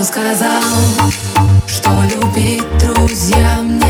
он сказал, что любить друзьям не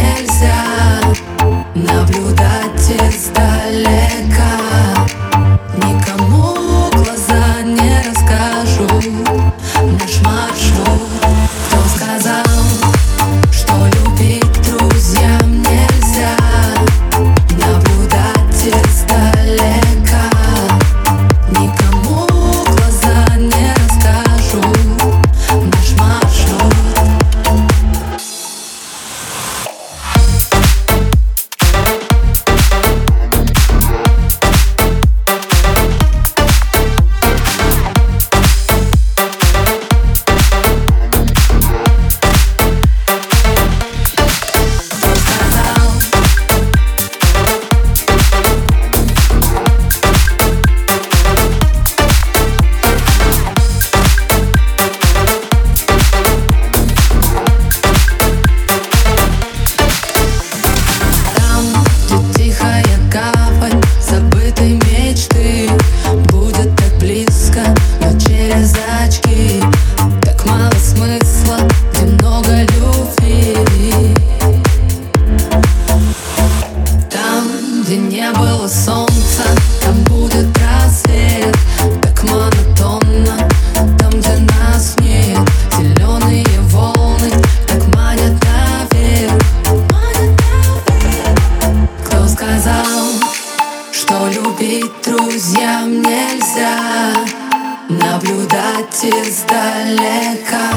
Верить друзьям нельзя Наблюдать издалека